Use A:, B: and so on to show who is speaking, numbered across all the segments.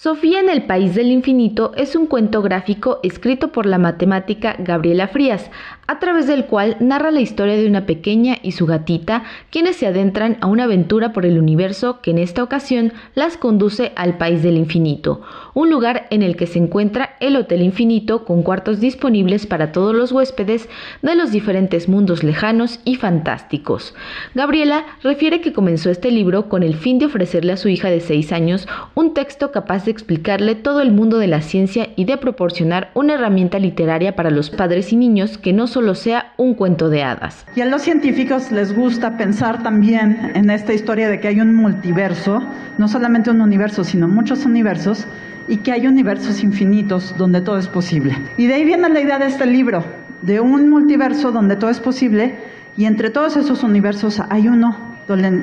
A: Sofía en el País del Infinito es un cuento gráfico escrito por la matemática Gabriela Frías, a través del cual narra la historia de una pequeña y su gatita, quienes se adentran a una aventura por el universo que en esta ocasión las conduce al País del Infinito, un lugar en el que se encuentra el Hotel Infinito con cuartos disponibles para todos los huéspedes de los diferentes mundos lejanos y fantásticos. Gabriela refiere que comenzó este libro con el fin de ofrecerle a su hija de 6 años un texto capaz de explicarle todo el mundo de la ciencia y de proporcionar una herramienta literaria para los padres y niños que no solo sea un cuento de hadas.
B: Y a los científicos les gusta pensar también en esta historia de que hay un multiverso, no solamente un universo, sino muchos universos, y que hay universos infinitos donde todo es posible. Y de ahí viene la idea de este libro, de un multiverso donde todo es posible, y entre todos esos universos hay uno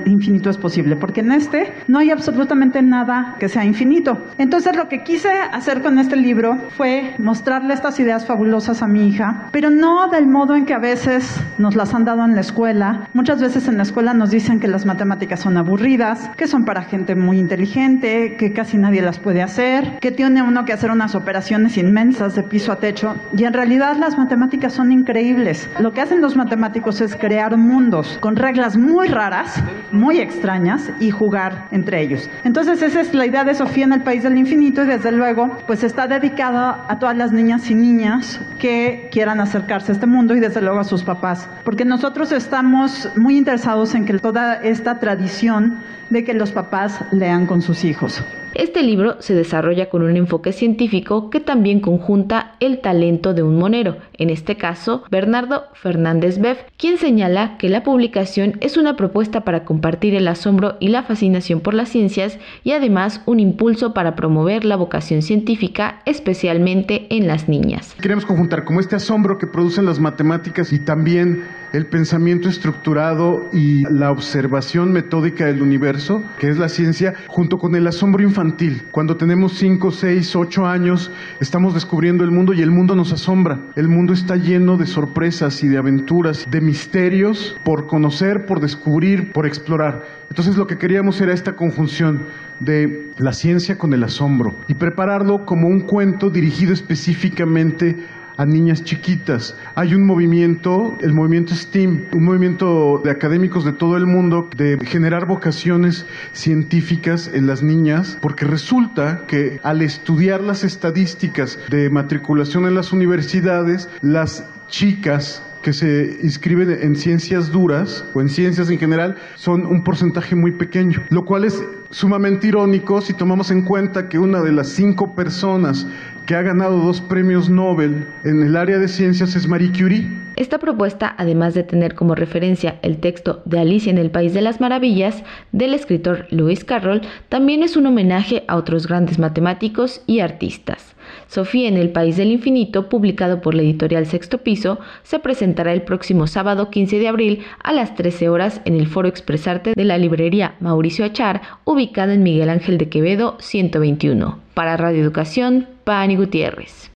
B: infinito es posible, porque en este no hay absolutamente nada que sea infinito. Entonces lo que quise hacer con este libro fue mostrarle estas ideas fabulosas a mi hija, pero no del modo en que a veces nos las han dado en la escuela. Muchas veces en la escuela nos dicen que las matemáticas son aburridas, que son para gente muy inteligente, que casi nadie las puede hacer, que tiene uno que hacer unas operaciones inmensas de piso a techo, y en realidad las matemáticas son increíbles. Lo que hacen los matemáticos es crear mundos con reglas muy raras muy extrañas y jugar entre ellos. Entonces esa es la idea de Sofía en el País del Infinito y desde luego pues está dedicada a todas las niñas y niñas que quieran acercarse a este mundo y desde luego a sus papás. Porque nosotros estamos muy interesados en que toda esta tradición de que los papás lean con sus hijos.
A: Este libro se desarrolla con un enfoque científico que también conjunta el talento de un monero, en este caso Bernardo Fernández Beff, quien señala que la publicación es una propuesta para compartir el asombro y la fascinación por las ciencias y además un impulso para promover la vocación científica, especialmente en las niñas.
C: Queremos conjuntar como este asombro que producen las matemáticas y también el pensamiento estructurado y la observación metódica del universo, que es la ciencia, junto con el asombro infantil cuando tenemos 5, 6, 8 años, estamos descubriendo el mundo y el mundo nos asombra. El mundo está lleno de sorpresas y de aventuras, de misterios por conocer, por descubrir, por explorar. Entonces lo que queríamos era esta conjunción de la ciencia con el asombro y prepararlo como un cuento dirigido específicamente a niñas chiquitas. Hay un movimiento, el movimiento STEAM, un movimiento de académicos de todo el mundo de generar vocaciones científicas en las niñas, porque resulta que al estudiar las estadísticas de matriculación en las universidades, las chicas que se inscriben en ciencias duras o en ciencias en general son un porcentaje muy pequeño, lo cual es sumamente irónico si tomamos en cuenta que una de las cinco personas que ha ganado dos premios Nobel en el área de ciencias es Marie Curie.
A: Esta propuesta, además de tener como referencia el texto de Alicia en el País de las Maravillas del escritor Lewis Carroll, también es un homenaje a otros grandes matemáticos y artistas. Sofía en el País del Infinito, publicado por la editorial Sexto Piso, se presentará el próximo sábado 15 de abril a las 13 horas en el Foro Expresarte de la librería Mauricio Achar, ubicada en Miguel Ángel de Quevedo 121. Para Radio Educación, Pani Gutiérrez.